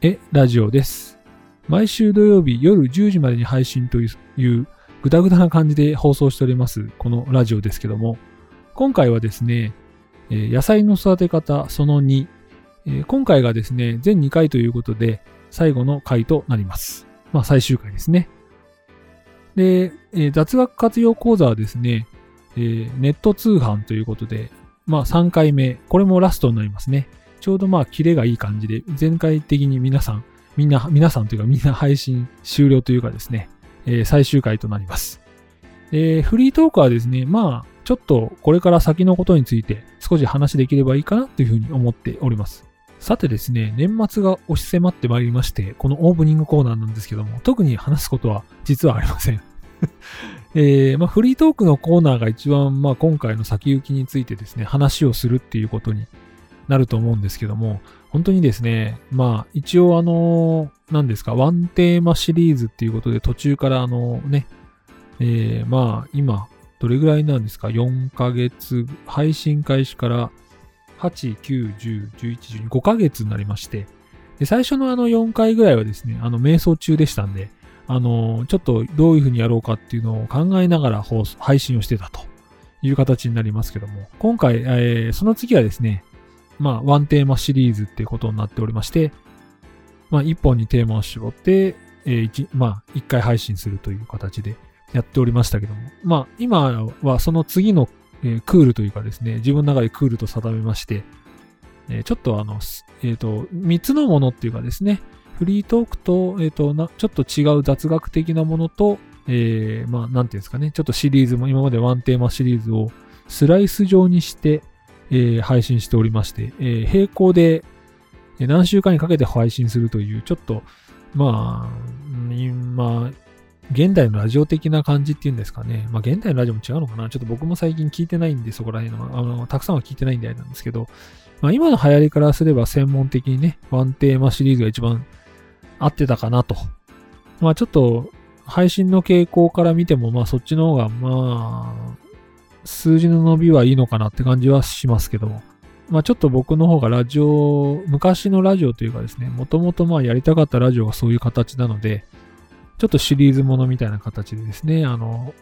えラジオです。毎週土曜日夜10時までに配信というぐだぐだな感じで放送しております、このラジオですけども、今回はですね、野菜の育て方その2、今回がですね、全2回ということで、最後の回となります。まあ最終回ですね。で、雑学活用講座はですね、ネット通販ということで、まあ3回目、これもラストになりますね。ちょうどまあキレがいい感じで、全体的に皆さん、みんな、皆さんというかみんな配信終了というかですね、えー最終回となります。で、フリートークはですね、まあ、ちょっとこれから先のことについて少し話できればいいかなというふうに思っております。さてですね、年末が押し迫ってまいりまして、このオープニングコーナーなんですけども、特に話すことは実はありません。えーまあ、フリートークのコーナーが一番、まあ、今回の先行きについてですね、話をするっていうことになると思うんですけども、本当にですね、まあ、一応あの、何ですか、ワンテーマシリーズっていうことで途中からあのね、えーまあ、今、どれぐらいなんですか ?4 ヶ月、配信開始から8、9、10、11、12、5ヶ月になりまして、で、最初のあの4回ぐらいはですね、あの、瞑想中でしたんで、あの、ちょっとどういうふうにやろうかっていうのを考えながら放送配信をしてたという形になりますけども、今回、えーその次はですね、まあ、ワンテーマシリーズっていうことになっておりまして、まあ、一本にテーマを絞って、えー一まあ、一回配信するという形でやっておりましたけども、まあ、今はその次の、えークールというかですね、自分の中でクールと定めまして、えーちょっとあの、えっ、と、三つのものっていうかですね、フリートークと、えっ、とな、ちょっと違う雑学的なものと、えーまあ、なんていうんですかね、ちょっとシリーズも、今までワンテーマシリーズをスライス状にして、えー配信しておりまして、えー並行で何週間にかけて配信するという、ちょっと、まあ、うんまあ、現代のラジオ的な感じっていうんですかね。まあ、現代のラジオも違うのかなちょっと僕も最近聞いてないんで、そこら辺の、あの、たくさんは聞いてないんであれなんですけど、まあ、今の流行りからすれば専門的にね、ワンテーマシリーズが一番合ってたかなと。まあ、ちょっと、配信の傾向から見ても、まあ、そっちの方が、まあ、数字の伸びはいいのかなって感じはしますけども。まあちょっと僕の方がラジオ、昔のラジオというかですね、もともとまあやりたかったラジオがそういう形なので、ちょっとシリーズものみたいな形でですね、あの、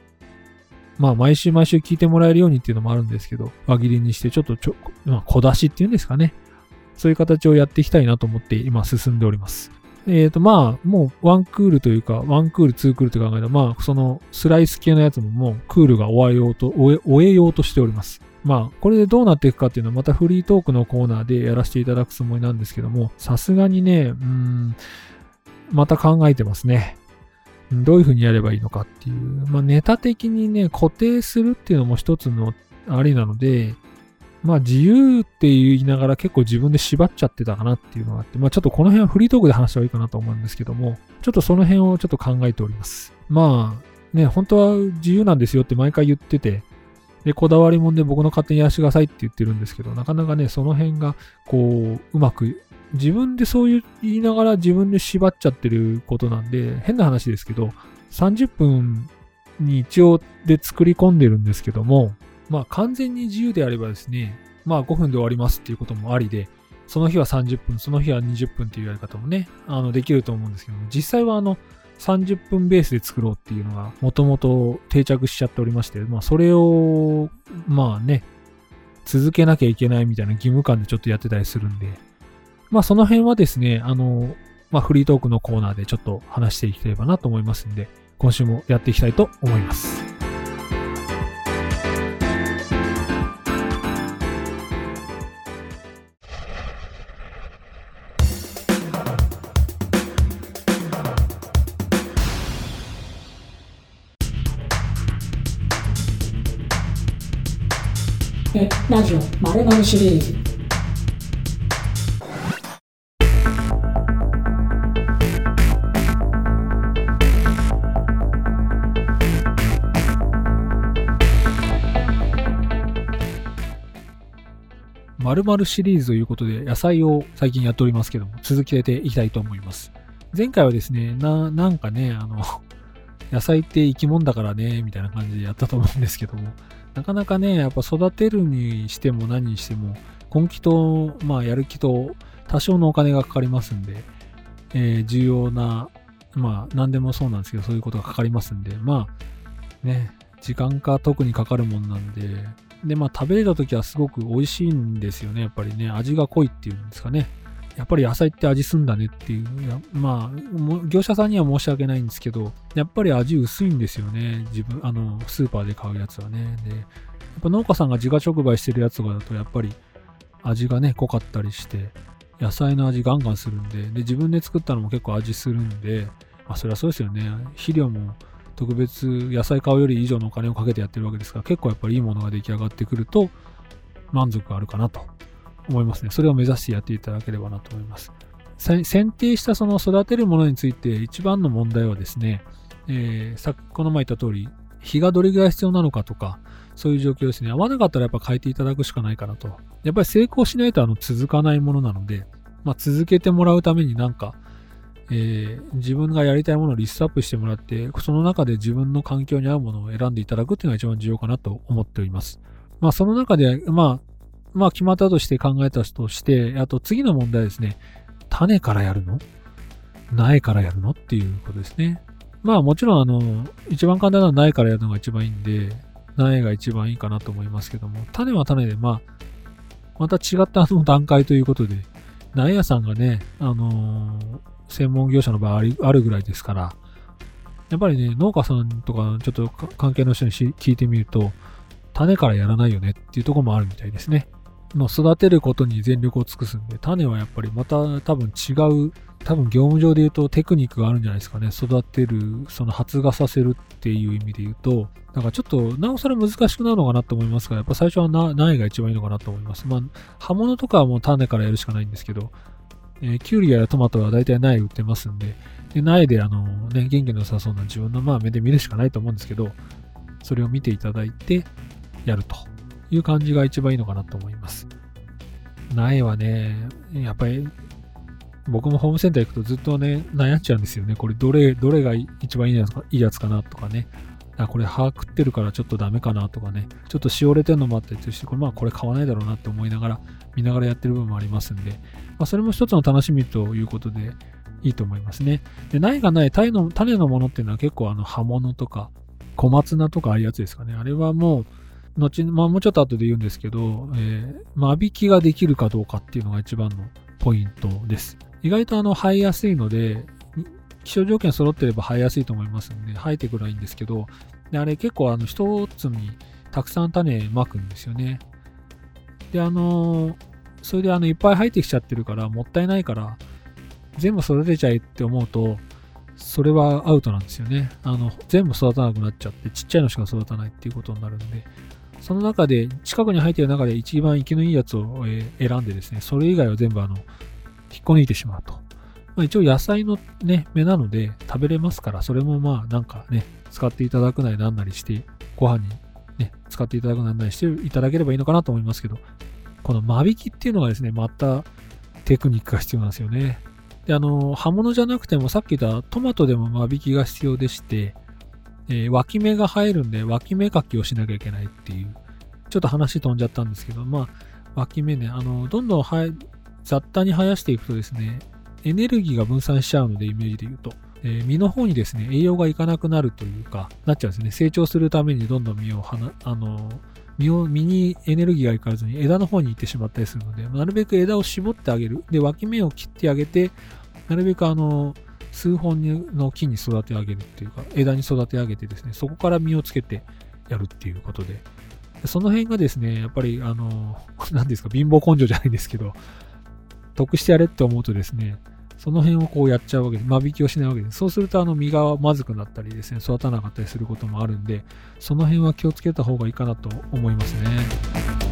まあ毎週毎週聞いてもらえるようにっていうのもあるんですけど、輪切りにしてちょっとちょ、まあ小出しっていうんですかね。そういう形をやっていきたいなと思って今進んでおります。えっ、とまあもうワンクールというか、ワンクール、ツークールという考えたら、まあそのスライス系のやつももうクールが終わようと、終え終えようとしております。まあ、これでどうなっていくかっていうのはまたフリートークのコーナーでやらせていただくつもりなんですけども、さすがにね、うん、また考えてますね。どういうふうにやればいいのかっていう。まあ、ネタ的にね、固定するっていうのも一つのありなので、まあ、自由って言いながら結構自分で縛っちゃってたかなっていうのがあって、まあ、ちょっとこの辺はフリートークで話した方がいいかなと思うんですけども、ちょっとその辺をちょっと考えております。まあ、ね、本当は自由なんですよって毎回言ってて、で、こだわりもんで僕の勝手にやらしてくださいって言ってるんですけど、なかなかね、その辺が、こう、うまく、自分でそういう言いながら自分で縛っちゃってることなんで、変な話ですけど、30分に一応で作り込んでるんですけども、まあ完全に自由であればですね、まあ5分で終わりますっていうこともありで、その日は30分、その日は20分っていうやり方もね、あの、できると思うんですけども、実際はあの、30分ベースで作ろうっていうのが、もともと定着しちゃっておりまして、まあ、それを、まあね、続けなきゃいけないみたいな義務感でちょっとやってたりするんで、まあ、その辺はですね、あの、まあ、フリートークのコーナーでちょっと話していければなと思いますんで、今週もやっていきたいと思います。ラジオ〇〇シリーズ〇〇シリーズということで、野菜を最近やっておりますけども、続けていきたいと思います。前回はですね、な、なんかね、あの、野菜って生き物だからね、みたいな感じでやったと思うんですけども、なかなかね、やっぱ育てるにしても何にしても、根気と、まあ、やる気と、多少のお金がかかりますんで、えー重要な、まあ、何でもそうなんですけど、そういうことがかかりますんで、まあ、ね、時間か特にかかるもんなんで、で、まあ、食べれた時はすごく美味しいんですよね、やっぱりね。味が濃いっていうんですかね。やっぱり野菜って味すんだねっていう。やまあ、業者さんには申し訳ないんですけど、やっぱり味薄いんですよね。自分、あの、スーパーで買うやつはね。で、やっぱ農家さんが自家直売してるやつとかだと、やっぱり味がね、濃かったりして、野菜の味ガンガンするんで、で、自分で作ったのも結構味するんで、まあ、そりゃそうですよね。肥料も特別野菜買うより以上のお金をかけてやってるわけですから、結構やっぱりいいものが出来上がってくると、満足あるかなと思いますね。それを目指してやっていただければなと思います。選定したその育てるものについて一番の問題はですね、えーさこの前言った通り、日がどれぐらい必要なのかとか、そういう状況ですね。合わなかったらやっぱ変えていただくしかないかなと。やっぱり成功しないとあの続かないものなので、まあ、続けてもらうためになんか、えー自分がやりたいものをリストアップしてもらって、その中で自分の環境に合うものを選んでいただくっていうのが一番重要かなと思っております。まあその中で、まあ、まあ決まったとして考えたとして、あと次の問題ですね。種からやるの？苗からやるの？っていうことですね。まあもちろんあの、一番簡単なのは苗からやるのが一番いいんで、苗が一番いいかなと思いますけども、種は種で、まあ、また違ったあの段階ということで、苗屋さんがね、あのー専門業者の場合あるぐらいですから、やっぱりね、農家さんとか、ちょっと関係の人に聞いてみると、種からやらないよねっていうとこもあるみたいですね。もう育てることに全力を尽くすんで、種はやっぱりまた多分違う、多分業務上で言うとテクニックがあるんじゃないですかね。育てる、その発芽させるっていう意味で言うと、だかちょっと、なおさら難しくなるのかなと思いますが、やっぱ最初は苗が一番いいのかなと思います。まあ、葉物とかはもう種からやるしかないんですけど、えーキュウリやトマトは大体苗売ってますんで、で苗であの、ね、元気の良さそうな自分のまあ目で見るしかないと思うんですけど、それを見ていただいてやるという感じが一番いいのかなと思います。苗はね、やっぱり僕もホームセンター行くとずっとね、悩んじゃうんですよね。これどれ、どれが一番いいやつかいいやつかなとかね。あ、これ歯食ってるからちょっとダメかなとかね。ちょっとしおれてるのもあったりして、これまあこれ買わないだろうなって思いながら、見ながらやってる部分もありますんで、まあそれも一つの楽しみということでいいと思いますね。で、苗がない種の種のものっていうのは結構あの葉物とか小松菜とかああいうやつですかね。あれはもう、後、まあもうちょっと後で言うんですけど、えー、間引きができるかどうかっていうのが一番のポイントです。意外とあの生えやすいので、気象条件揃ってれば生えやすいと思いますので、生えてくるはいいんですけど、であれ結構あの一つにたくさん種まくんですよね。で、あのーそれであのいっぱい生えてきちゃってるから、もったいないから、全部育てちゃえって思うと、それはアウトなんですよね。あの、全部育たなくなっちゃって、ちっちゃいのしか育たないっていうことになるんで、その中で、近くに生えている中で一番生きのいいやつを、え選んでですね、それ以外は全部あの、引っこ抜いてしまうと。まあ、一応野菜のね、芽なので食べれますから、それもまあなんかね、使っていただくなりなんなりして、ご飯にね、使っていただくなんなりしていただければいいのかなと思いますけど、この間引きっていうのがですね、またテクニックが必要なんですよね。で、あの、葉物じゃなくてもさっき言ったトマトでも間引きが必要でして、えー脇芽が生えるんで脇芽かきをしなきゃいけないっていう、ちょっと話飛んじゃったんですけど、まあ、脇芽ね、あの、どんどん生え、雑多に生やしていくとですね、エネルギーが分散しちゃうので、イメージで言うと。えー実の方にですね、栄養がいかなくなるというか、なっちゃうんですね。成長するためにどんどん実をはな、あの、実を、実にエネルギーがいかずに枝の方に行ってしまったりするので、なるべく枝を絞ってあげる。で、脇芽を切ってあげて、なるべくあの、数本の木に育て上げるっていうか、枝に育て上げてですね、そこから実をつけてやるっていうことで、その辺がですね、やっぱりあの、何ですか、貧乏根性じゃないんですけど、得してやれって思うとですね、その辺をこうやっちゃうわけで。間引きをしないわけです。そうすると、あの、実がまずくなったりですね、育たなかったりすることもあるんで、その辺は気をつけた方がいいかなと思いますね。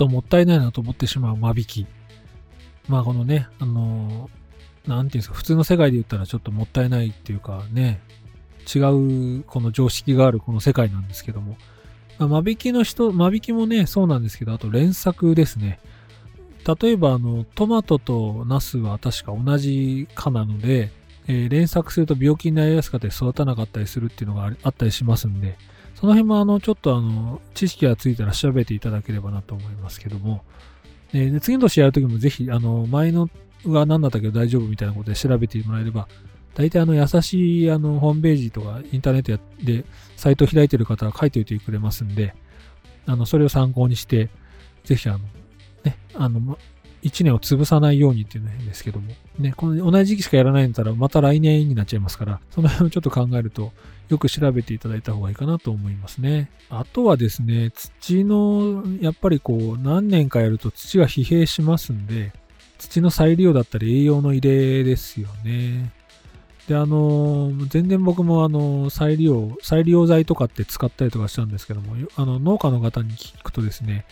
ともったいないなと思ってしまう間引き。まあこのね、あのーなんていうんですか、普通の世界で言ったらちょっともったいないっていうかね、違うこの常識があるこの世界なんですけども、まあ、間引きの人、間引きもね、そうなんですけど、あと連作ですね。例えば、あの、トマトとナスは確か同じ科なので、えー、連作すると病気になりやすかったり育たなかったりするっていうのがあったりしますんで、その辺もあの、ちょっとあの、知識がついたら調べていただければなと思いますけども、えー、で次の年やるときもぜひ、あの、前のが何だったけど大丈夫みたいなことで調べてもらえれば、大体あの優しいあのホームページとかインターネットでサイトを開いてる方は書いておいてくれますんで、あの、それを参考にして、ぜひあの、ね、あの、1年を潰さないようにっていうのは変ですけども、ね、この同じ時期しかやらないんだったらまた来年になっちゃいますから、その辺をちょっと考えると、よく調べていただいた方がいいかなと思いますね。あとはですね、土の、やっぱりこう、何年かやると土が疲弊しますんで、土の再利用だったり栄養の入れですよね。で、あの、全然僕もあの、再利用、再利用剤とかって使ったりとかしたんですけども、あの、農家の方に聞くとですね、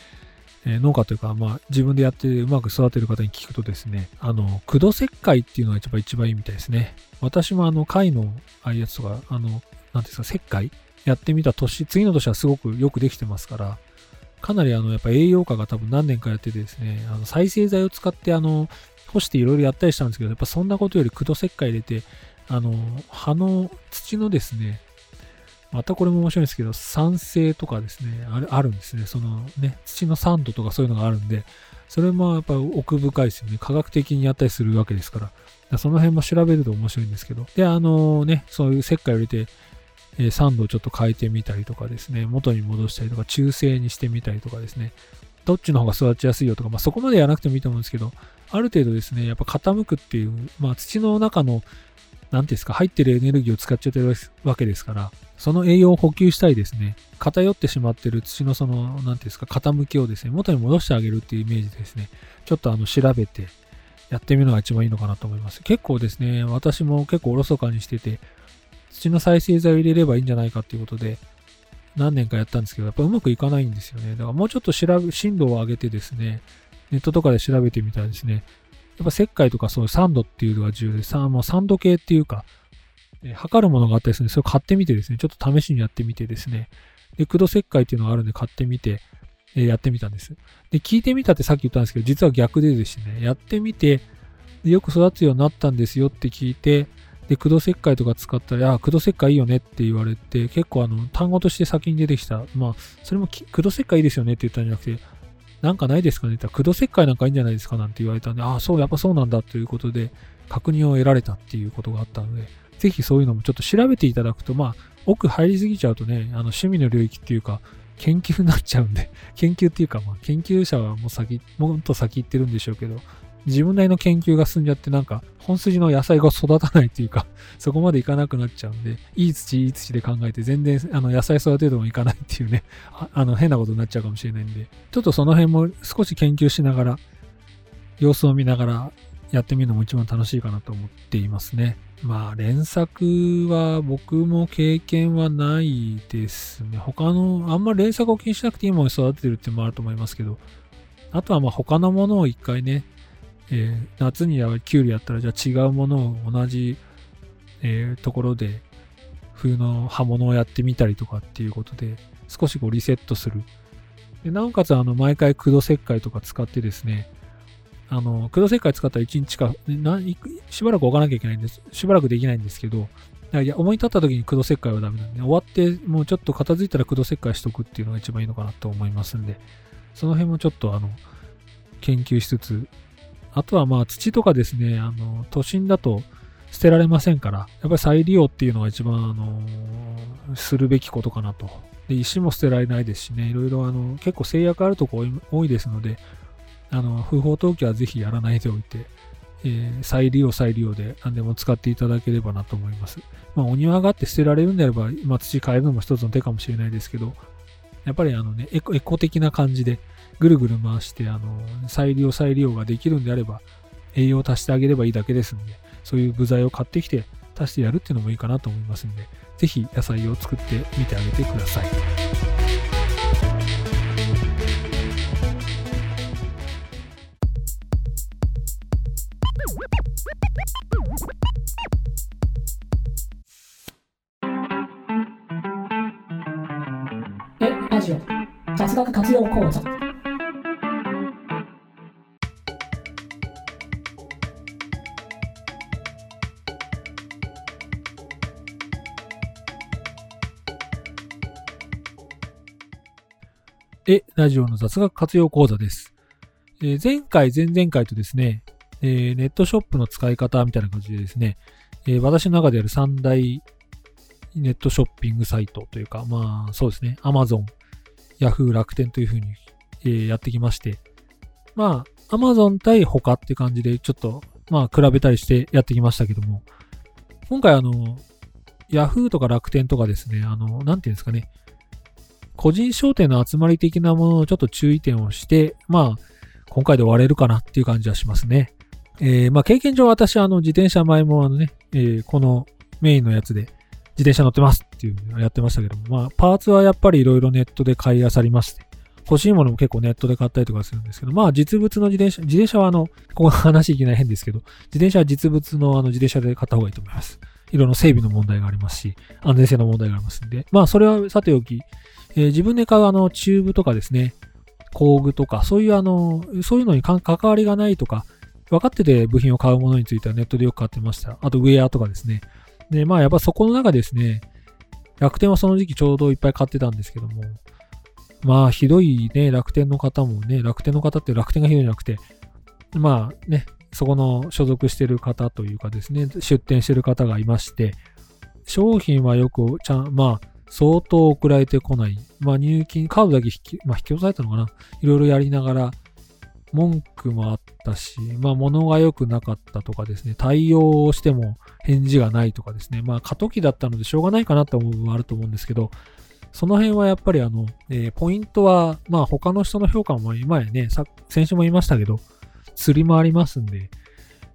え農家というか、まあ、自分でやってうまく育てる方に聞くとですね、あの、駆動石灰っていうのが一番一番いいみたいですね。私もあの、貝のああいうやつとか、あの、なんですか、石灰やってみた年、次の年はすごくよくできてますから、かなりあの、やっぱ栄養価が多分何年かやっててですね、あの再生剤を使ってあの、干していろいろやったりしたんですけど、やっぱそんなことより駆動石灰入れて、あの、葉の土のですね、またこれも面白いんですけど、酸性とかですね、あるあるんですね。そのね、土の酸度とかそういうのがあるんで、それもやっぱり奥深いですよね。科学的にやったりするわけですから。らその辺も調べると面白いんですけど。で、あのね、そういう石灰を入れて、えー、酸度をちょっと変えてみたりとかですね、元に戻したりとか、中性にしてみたりとかですね、どっちの方が育ちやすいよとか、まあそこまでやらなくてもいいと思うんですけど、ある程度ですね、やっぱ傾くっていう、まあ土の中の何ですか、入ってるエネルギーを使っちゃってるわけですから、その栄養を補給したりですね、偏ってしまってる土のその、何ですか、傾きをですね、元に戻してあげるっていうイメージでですね、ちょっとあの、調べてやってみるのが一番いいのかなと思います。結構ですね、私も結構おろそかにしてて、土の再生剤を入れればいいんじゃないかっていうことで、何年かやったんですけど、やっぱうまくいかないんですよね。だからもうちょっと調べ、深度を上げてですね、ネットとかで調べてみたらですね、やっぱ石灰とかそういう酸度っていうのが重要で、さもう酸度計っていうか、え測るものがあったりするんで、それを買ってみてですね、ちょっと試しにやってみてですね、で、駆動石灰っていうのがあるんで買ってみて、えやってみたんです。で、聞いてみたってさっき言ったんですけど、実は逆でですね、やってみて、よく育つようになったんですよって聞いて、で、駆動石灰とか使ったら、あ、駆動石灰いいよねって言われて、結構あの、単語として先に出てきた。まあ、それも駆動石灰いいですよねって言ったんじゃなくて、なんかないですかね。って言ったら、駆動石灰なんかいいんじゃないですかなんて言われたんで、ああ、そう、やっぱそうなんだということで、確認を得られたっていうことがあったので、ぜひそういうのもちょっと調べていただくと、まあ、奥入りすぎちゃうとね、あの趣味の領域っていうか、研究になっちゃうんで、研究っていうか、まあ、研究者はもう先、もっと先行ってるんでしょうけど、自分なりの研究が進んじゃってなんか本筋の野菜が育たないっていうか そこまでいかなくなっちゃうんでいい土いい土で考えて全然あの野菜育てるともいかないっていうね あの変なことになっちゃうかもしれないんでちょっとその辺も少し研究しながら様子を見ながらやってみるのも一番楽しいかなと思っていますね。まあ連作は僕も経験はないですね。他の、あんまり連作を気にしなくていいものに育ててるっていうのもあると思いますけど、あとはまあ他のものを一回ね、えー、夏にはキュウリやったらじゃあ違うものを同じ、えー、ところで冬の葉物をやってみたりとかっていうことで少しこうリセットする。でなおかつあの毎回駆動石灰とか使ってですね、あの、駆動石灰使ったら1日か、しばらく置かなきゃいけないんです。しばらくできないんですけど、いや思い立った時に駆動石灰はダメなんで、終わってもうちょっと片付いたら駆動石灰しとくっていうのが一番いいのかなと思いますんで、その辺もちょっとあの、研究しつつ、あとはまあ土とかですね、あの、都心だと捨てられませんから、やっぱり再利用っていうのが一番、あの、するべきことかなと。で、石も捨てられないですしね、いろいろあの、結構制約あるとこ多いですので、あの、不法投棄はぜひやらないでおいて、えー、再利用再利用で何でも使っていただければなと思います。まあ、お庭があって捨てられるんであれば、まあ、土変えるのも一つの手かもしれないですけど、やっぱりあのね、エコエコ的な感じで、ぐるぐる回して、あの、再利用再利用ができるんであれば、栄養を足してあげればいいだけですんで、そういう部材を買ってきて、足してやるっていうのもいいかなと思いますんで、ぜひ野菜を作ってみてあげてください。学活用講座え、ラジオの雑学活用講座です。えー前回、前々回とですね、えーネットショップの使い方みたいな感じでですね、えー私の中である三大ネットショッピングサイトというか、まあそうですね、Amazon、Yahoo、楽天というふうに、えーやってきまして、まあ Amazon 対他って感じでちょっと、まあ比べたりしてやってきましたけども、今回あの、Yahoo! とか楽天とかですね、あの、なんていうんですかね、個人商店の集まり的なもののちょっと注意点をして、まあ、今回で終われるかなっていう感じはしますね。えーまあ、経験上私はあの自転車前もあのね、えーこのメインのやつで自転車乗ってますっていうのをやってましたけども、まあ、パーツはやっぱりいろいろネットで買い漁りまして、欲しいものも結構ネットで買ったりとかするんですけど、まあ実物の自転車、自転車はあの、ここ話いきなり変ですけど、自転車は実物のあの自転車で買った方がいいと思います。いろんな整備の問題がありますし、安全性の問題がありますんで、まあそれはさておき、えー自分で買うあのチューブとかですね、工具とか、そういうあの、そういうのに関わりがないとか、分かってて部品を買うものについてはネットでよく買ってました。あとウェアとかですね。で、まあやっぱそこの中ですね、楽天はその時期ちょうどいっぱい買ってたんですけども、まあひどいね、楽天の方もね、楽天の方って楽天がひどいんじゃなくて、まあね、そこの所属してる方というかですね、出店してる方がいまして、商品はよくちゃん、まあ、相当送られてこない。まあ、入金、カードだけ引き、まあ、引き落とされたのかないろいろやりながら、文句もあったし、まあ、物が良くなかったとかですね、対応をしても返事がないとかですね、まあ、過渡期だったのでしょうがないかなと思う部分はあると思うんですけど、その辺はやっぱりあの、えーポイントは、まあ、他の人の評価も今やね、先週も言いましたけど、釣りもありますんで、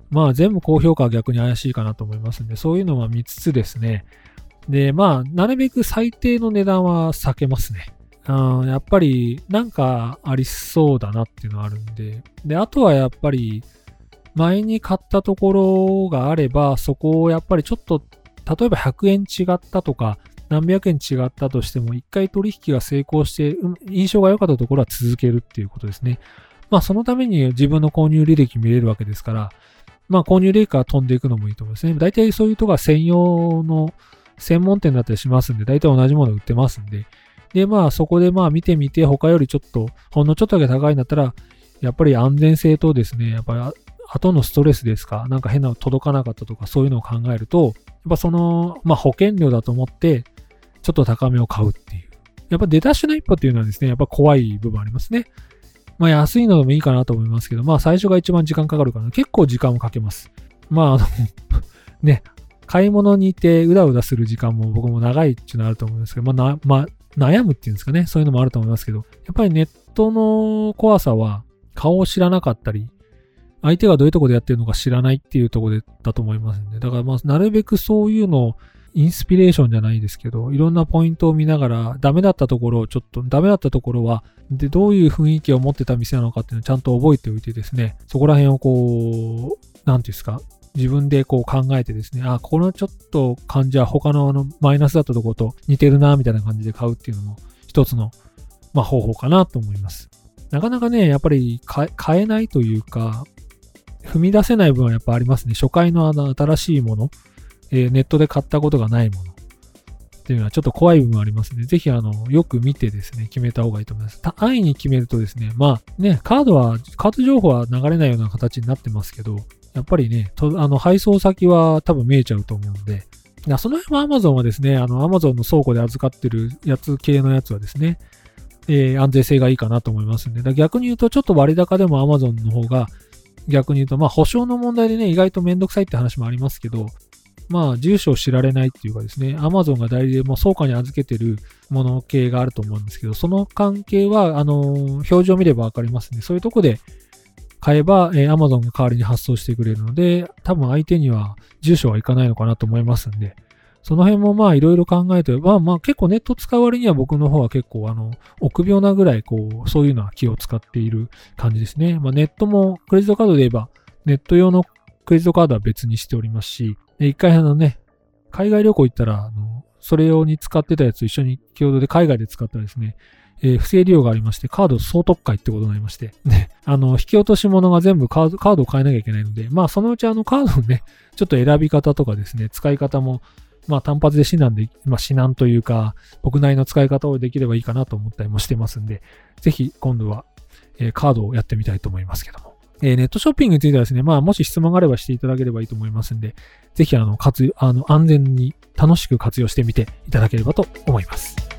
まあ全部高評価は逆に怪しいかなと思いますんで、そういうのは見つつですね。で、まあ、なるべく最低の値段は避けますね。あーやっぱりなんかありそうだなっていうのはあるんで。で、あとはやっぱり前に買ったところがあれば、そこをやっぱりちょっと、例えば100円違ったとか、何百円違ったとしても、一回取引が成功して、印象が良かったところは続けるっていうことですね。まあ、そのために自分の購入履歴見れるわけですから、まあ、購入履歴から飛んでいくのもいいと思いますね。大体そういうとこは専用の専門店だったりしますんで、大体同じもの売ってますんで。で、まあ、そこでまあ見てみて、他よりちょっと、ほんのちょっとだけ高いんだったら、やっぱり安全性とですね、やっぱり後のストレスですか、なんか変なの届かなかったとか、そういうのを考えると、やっぱその、まあ保険料だと思って、ちょっと高めを買うっていう。やっぱ出だしの一歩っていうのはですね、やっぱ怖い部分ありますね。まあ安いのでもいいかなと思いますけど、まあ最初が一番時間かかるから、結構時間をかけます。まああの、ね、買い物に行ってうだうだする時間も僕も長いっていうのはあると思うんですけど、まあ、まあ、悩むっていうんですかね、そういうのもあると思いますけど、やっぱりネットの怖さは顔を知らなかったり、相手がどういうとこでやってるのか知らないっていうとこでだと思いますんで、だからまあ、なるべくそういうのをインスピレーションじゃないですけど、いろんなポイントを見ながら、ダメだったところをちょっと、ダメだったところは、で、どういう雰囲気を持ってた店なのかっていうのをちゃんと覚えておいてですね、そこら辺をこう、なんていうんですか、自分でこう考えてですね、あ、このちょっと感じは他のあのマイナスだったところと似てるな、みたいな感じで買うっていうのも一つの、まあ、方法かなと思います。なかなかね、やっぱり買え買えないというか、踏み出せない分はやっぱありますね。初回のあの新しいもの、えーネットで買ったことがないものっていうのはちょっと怖い部分ありますね。ぜひあの、よく見てですね、決めた方がいいと思います。安易に決めるとですね、まあね、カードは、カード情報は流れないような形になってますけど、やっぱりね、とあの、配送先は多分見えちゃうと思うんで、その辺は Amazon はですね、あの、Amazon の倉庫で預かってるやつ系のやつはですね、えー安全性がいいかなと思いますんで、だ逆に言うとちょっと割高でも Amazon の方が逆に言うと、まあ保証の問題でね、意外とめんどくさいって話もありますけど、まあ住所を知られないっていうかですね、Amazon が代理でも倉庫に預けてるもの系があると思うんですけど、その関係は、あのー表示を見ればわかりますね。そういうとこで買えば、えー Amazon が代わりに発送してくれるので、多分相手には住所はいかないのかなと思いますんで、その辺もまあいろいろ考えて、まあまあ結構ネット使う割には僕の方は結構あの、臆病なぐらいこう、そういうのは気を使っている感じですね。まあネットもクレジットカードで言えば、ネット用のクレジットカードは別にしておりますし、一回あのね、海外旅行行ったら、あの、それ用に使ってたやつ一緒に共同で海外で使ったらですね、えー不正利用がありまして、カード総特会ってことになりまして、で、あの、引き落とし物が全部カード、カードを変えなきゃいけないので、まあ、そのうちあの、カードのね、ちょっと選び方とかですね、使い方も、まあ、単発で指南で、まあ、指南というか、僕なりの使い方をできればいいかなと思ったりもしてますんで、ぜひ今度は、えーカードをやってみたいと思いますけども。えーネットショッピングについてはですね、まあ、もし質問があればしていただければいいと思いますんで、ぜひ、あの、活用、あの、安全に楽しく活用してみていただければと思います。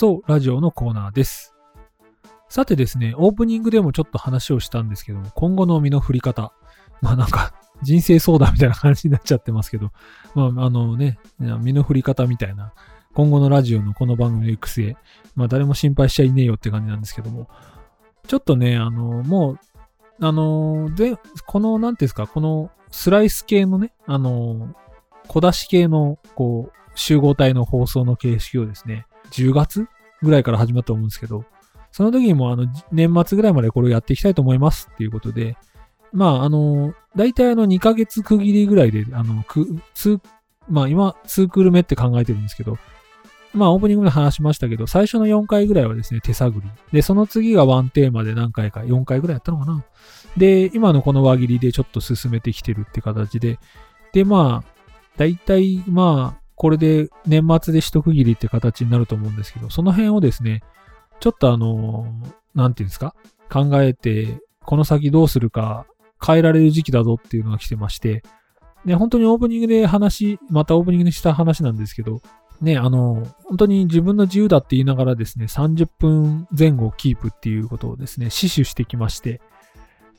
そう、ラジオのコーナーです。さてですね、オープニングでもちょっと話をしたんですけども、今後の身の振り方。まあなんか、人生相談みたいな感じになっちゃってますけど、まああのね、身の振り方みたいな、今後のラジオのこの番組の行く末、まあ誰も心配しちゃいねえよって感じなんですけども、ちょっとね、あの、もう、あの、で、この、なんていうんですか、このスライス系のね、あの、小出し系の、こう、集合体の放送の形式をですね、10月ぐらいから始まったと思うんですけど、その時にもあの、年末ぐらいまでこれをやっていきたいと思いますっていうことで、まあ、あの、大体あの、2ヶ月区切りぐらいで、あの、く、ツー、まあ今、2クール目って考えてるんですけど、まあオープニングで話しましたけど、最初の4回ぐらいはですね、手探り。で、その次がワンテーマで何回か、4回ぐらいやったのかな。で、今のこの輪切りでちょっと進めてきてるって形で、で、まあ、大体、まあ、これで年末で一区切りって形になると思うんですけど、その辺をですね、ちょっとあの、なんていうんですか、考えて、この先どうするか変えられる時期だぞっていうのが来てまして、ね、本当にオープニングで話、またオープニングにした話なんですけど、ね、あの、本当に自分の自由だって言いながらですね、30分前後キープっていうことをですね、死守してきまして、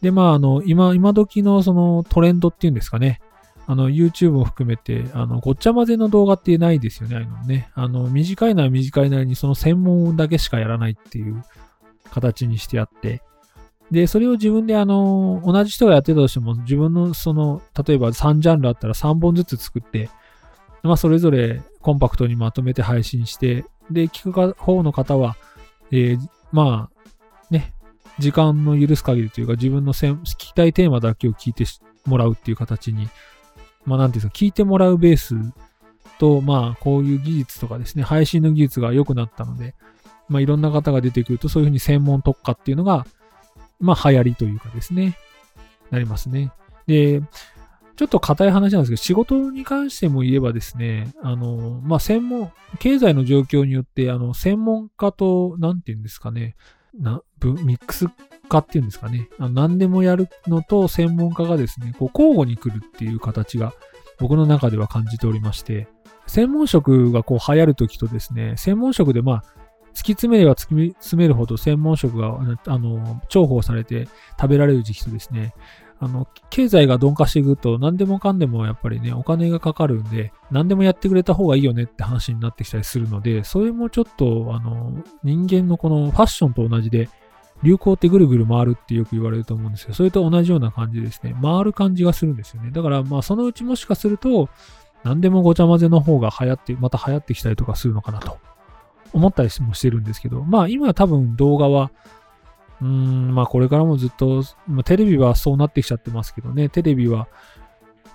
で、まあ、あの、今、今時のそのトレンドっていうんですかね、あの、YouTube を含めて、あの、ごっちゃ混ぜの動画ってないですよね、あのね。あの、短いなら短いなりにその専門だけしかやらないっていう形にしてあって、で、それを自分であの、同じ人がやってたとしても、自分のその、例えば3ジャンルあったら3本ずつ作って、まあ、それぞれコンパクトにまとめて配信して、で、聞く方の方は、えーまあ、ね、時間の許す限りというか、自分の聞きたいテーマだけを聞いてもらうっていう形に、まあ、なんていうんですか、聞いてもらうベースと、まあ、こういう技術とかですね、配信の技術が良くなったので、まあ、いろんな方が出てくると、そういうふうに専門特化っていうのが、まあ、流行りというかですね、なりますね。で、ちょっと硬い話なんですけど、仕事に関しても言えばですね、あの、まあ、専門、経済の状況によって、あの、専門家と、なんていうんですかね、な、ミックス化っていうんですかね、何でもやるのと専門家がですね、こう交互に来るっていう形が僕の中では感じておりまして、専門職がこう流行るときとですね、専門職でまあ、突き詰めれば突き詰めるほど専門職が、あの、重宝されて食べられる時期とですね、あの、経済が鈍化していくと何でもかんでもやっぱりね、お金がかかるんで、何でもやってくれた方がいいよねって話になってきたりするので、それもちょっと、あの、人間のこのファッションと同じで、流行ってぐるぐる回るってよく言われると思うんですけど、それと同じような感じですね。回る感じがするんですよね。だからまあそのうちもしかすると、何でもごちゃ混ぜの方が流行って、また流行ってきたりとかするのかなと思ったりもしてるんですけど、まあ今多分動画は、うん、まあこれからもずっと、まあ、テレビはそうなってきちゃってますけどね、テレビは、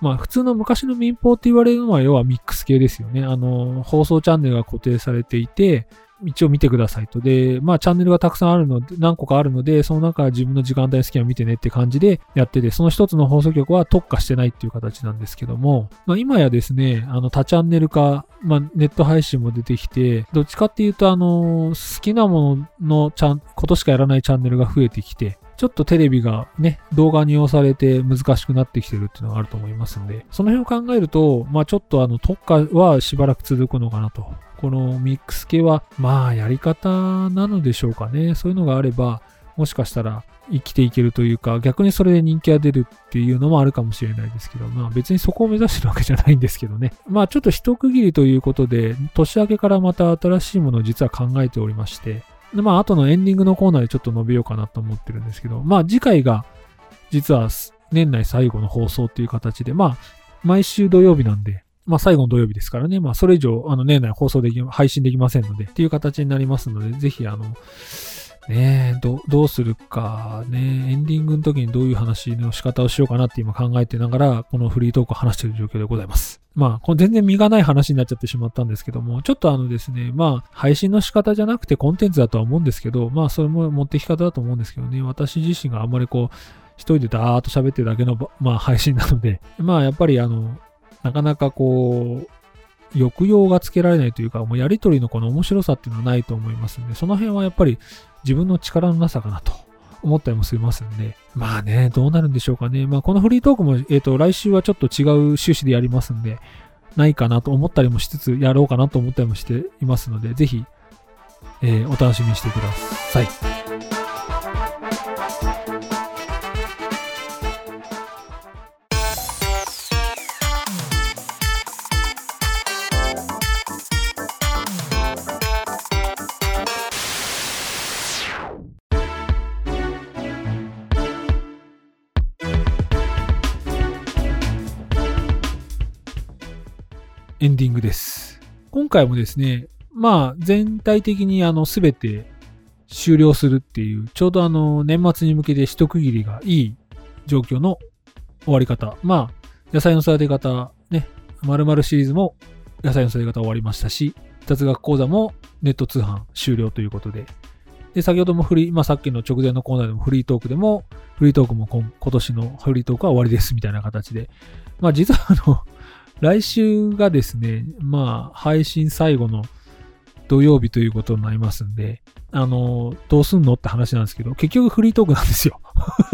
まあ普通の昔の民放って言われるのは要はミックス系ですよね。あの、放送チャンネルが固定されていて、一応見てくださいと。で、まあチャンネルがたくさんあるので、何個かあるので、その中自分の時間帯好きなの見てねって感じでやってて、その一つの放送局は特化してないっていう形なんですけども、まあ今やですね、あの多チャンネル化、まあネット配信も出てきて、どっちかっていうとあの、好きなもののチャン、ことしかやらないチャンネルが増えてきて、ちょっとテレビがね、動画に要されて難しくなってきてるっていうのがあると思いますんで、その辺を考えると、まあちょっとあの特化はしばらく続くのかなと。このミックス系は、まあやり方なのでしょうかね。そういうのがあれば、もしかしたら生きていけるというか、逆にそれで人気が出るっていうのもあるかもしれないですけど、まあ別にそこを目指してるわけじゃないんですけどね。まあちょっと一区切りということで、年明けからまた新しいものを実は考えておりまして、でまあ後のエンディングのコーナーでちょっと述べようかなと思ってるんですけど、まあ次回が、実は年内最後の放送っていう形で、まあ、毎週土曜日なんで、まあ最後の土曜日ですからね、まあそれ以上、あの年内放送でき、配信できませんので、っていう形になりますので、ぜひあの、ねえ、ど、どうするか、ね。エンディングの時にどういう話の仕方をしようかなって今考えてながら、このフリートークを話している状況でございます。まあ、これ全然身がない話になっちゃってしまったんですけども、ちょっとあのですね、まあ、配信の仕方じゃなくてコンテンツだとは思うんですけど、まあ、それも持ってき方だと思うんですけどね、私自身があんまりこう、一人でダーッと喋ってるだけの、まあ、配信なので、まあ、やっぱりあの、なかなかこう、抑揚がつけられないというか、もうやりとりのこの面白さっていうのはないと思いますんで、その辺はやっぱり自分の力のなさかなと思ったりもしますんで、まあね、どうなるんでしょうかね。まあこのフリートークも、えっ、ー、と、来週はちょっと違う趣旨でやりますんで、ないかなと思ったりもしつつ、やろうかなと思ったりもしていますので、ぜひ、えー、お楽しみにしてください。エンディングです。今回もですね、まあ全体的にあの全て終了するっていう、ちょうどあの年末に向けて一区切りがいい状況の終わり方。まあ野菜の育て方ね、〇〇シリーズも野菜の育て方終わりましたし、雑学講座もネット通販終了ということで、で、先ほどもフリー、まあさっきの直前のコーナーでもフリートークでも、フリートークも今年のフリートークは終わりですみたいな形で、まあ実はあの、来週がですね、まあ、配信最後の土曜日ということになりますんで、あの、どうすんのって話なんですけど、結局フリートークなんですよ。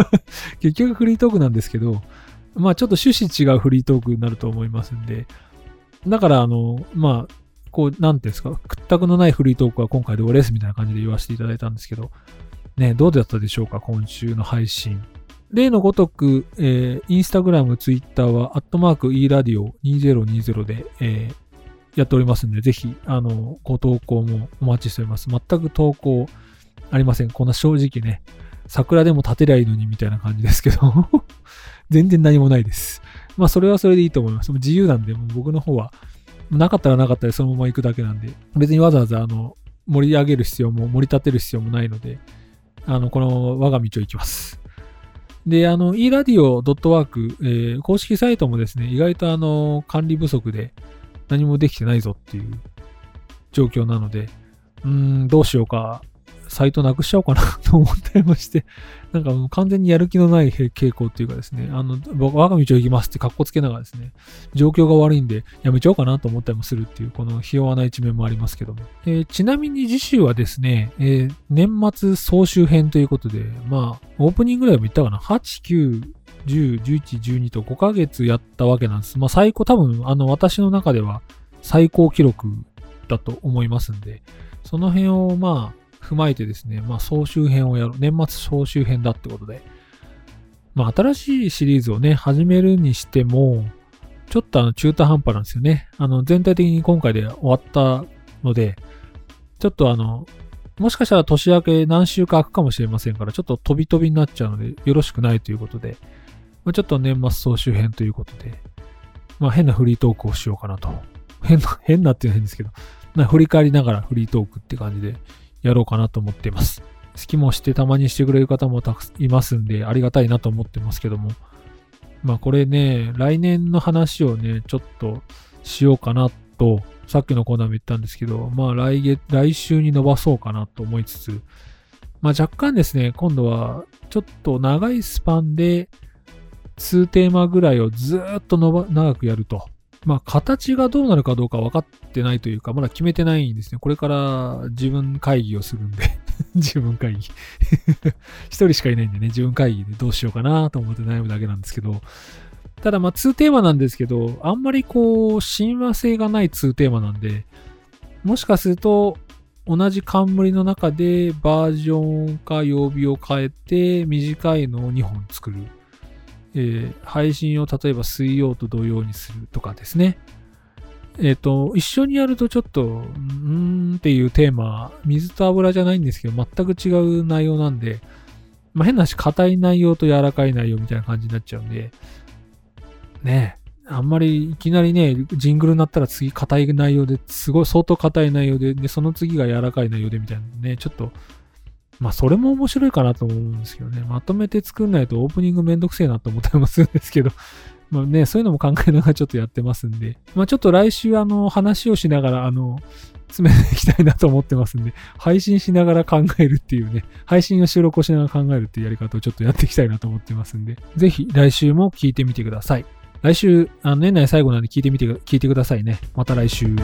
結局フリートークなんですけど、まあちょっと趣旨違うフリートークになると思いますんで、だからあの、まあ、こう、なんていうんですか、屈託のないフリートークは今回で終わりですみたいな感じで言わせていただいたんですけど、ね、どうだったでしょうか、今週の配信。例のごとく、えー、インスタグラム、ツイッターは、アットマーク e ラディオ2020で、えー、やっておりますので、ぜひ、あの、ご投稿もお待ちしております。全く投稿ありません。こんな正直ね、桜でも立てりゃいいのにみたいな感じですけど 全然何もないです。まあ、それはそれでいいと思います。自由なんで、もう僕の方は、なかったらなかったらそのまま行くだけなんで、別にわざわざ、あの、盛り上げる必要も、盛り立てる必要もないので、あの、この我が道を行きます。で、あの、eradio.work、えー、公式サイトもですね、意外とあの、管理不足で何もできてないぞっていう状況なので、うん、どうしようか。サイトなくしちゃおうかな と思ったりもして、なんかもう完全にやる気のない傾向っていうかですね、あの、僕我が道を行きますって格好つけながらですね、状況が悪いんでやめちゃおうかなと思ったりもするっていう、このひ弱な一面もありますけども。えー、ちなみに次週はですね、えー、年末総集編ということで、まあ、オープニングぐらいも言ったかな、8、9、10、11、12と5ヶ月やったわけなんです。まあ最高、多分、あの、私の中では最高記録だと思いますんで、その辺をまあ、踏まえてですね、まあ総集編をやる、年末総集編だってことで、まあ新しいシリーズをね、始めるにしても、ちょっとあの中途半端なんですよね。あの全体的に今回で終わったので、ちょっとあの、もしかしたら年明け何週か空くかもしれませんから、ちょっと飛び飛びになっちゃうので、よろしくないということで、まあ、ちょっと年末総集編ということで、まあ変なフリートークをしようかなと。変な、変なっていうのは変ですけど、ま、振り返りながらフリートークって感じで。やろうかなと思っています。好きもしてたまにしてくれる方もたくさんいますんで、ありがたいなと思ってますけども。まあこれね、来年の話をね、ちょっとしようかなと、さっきのコーナーも言ったんですけど、まあ来月、来週に伸ばそうかなと思いつつ、まあ若干ですね、今度はちょっと長いスパンで2テーマぐらいをずっとのば長くやると。まあ、形がどうなるかどうか分かってないというか、まだ決めてないんですね。これから自分会議をするんで 自分会議 一人しかいないんでね、自分会議でどうしようかなと思って悩むだけなんですけど、ただまあ、2テーマなんですけど、あんまりこう、親和性がない2テーマなんで、もしかすると、同じ冠の中でバージョンか曜日を変えて短いのを2本作る。えー、配信を例えば水曜と土曜にするとかですね。えっ、ー、と、一緒にやるとちょっと、うーんっていうテーマ、水と油じゃないんですけど、全く違う内容なんで、まあ、変な話、硬い内容と柔らかい内容みたいな感じになっちゃうんで、ねあんまりいきなりね、ジングルになったら次硬い内容で、すごい相当硬い内容で、で、その次が柔らかい内容でみたいなね、ちょっと、まあそれも面白いかなと思うんですけどね、まとめて作んないとオープニングめんどくせえなと思ったりもするんですけど、まあね、そういうのも考えながらちょっとやってますんで、まあちょっと来週あの話をしながら、あの、詰めていきたいなと思ってますんで、配信しながら考えるっていうね、配信を収録をしながら考えるっていうやり方をちょっとやっていきたいなと思ってますんで、ぜひ来週も聞いてみてください。来週、あの年内最後なんで聞いてみて、聞いてくださいね。また来週。